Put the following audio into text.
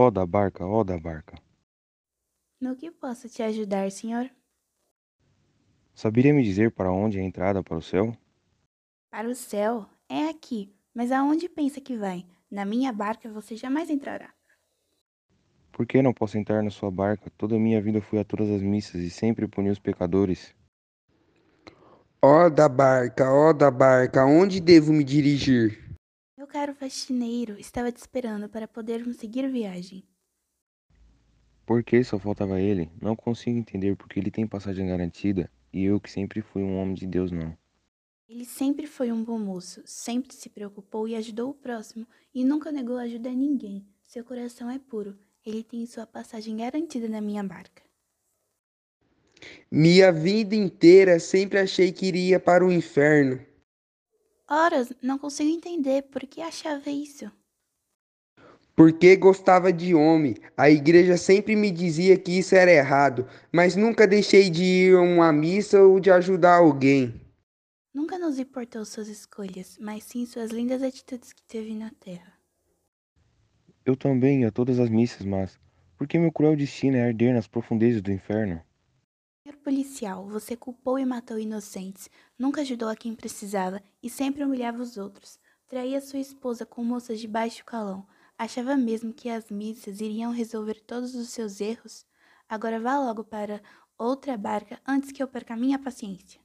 Ó da barca, ó da barca. No que posso te ajudar, senhor? Saberia me dizer para onde é a entrada para o céu? Para o céu? É aqui. Mas aonde pensa que vai? Na minha barca você jamais entrará. Por que não posso entrar na sua barca? Toda a minha vida fui a todas as missas e sempre puni os pecadores. Ó da barca, ó da barca, aonde devo me dirigir? Meu caro faxineiro, estava te esperando para podermos seguir viagem. Por que só faltava ele? Não consigo entender porque ele tem passagem garantida e eu que sempre fui um homem de Deus não. Ele sempre foi um bom moço, sempre se preocupou e ajudou o próximo e nunca negou ajuda a ninguém. Seu coração é puro. Ele tem sua passagem garantida na minha barca. Minha vida inteira sempre achei que iria para o inferno. Horas, não consigo entender por que achava isso. Porque gostava de homem. A igreja sempre me dizia que isso era errado, mas nunca deixei de ir a uma missa ou de ajudar alguém. Nunca nos importou suas escolhas, mas sim suas lindas atitudes que teve na terra. Eu também ia a todas as missas, mas por que meu cruel destino é arder nas profundezas do inferno? Policial, você culpou e matou inocentes, nunca ajudou a quem precisava e sempre humilhava os outros. Traía sua esposa com moças de baixo calão. Achava mesmo que as missas iriam resolver todos os seus erros? Agora vá logo para outra barca antes que eu perca minha paciência.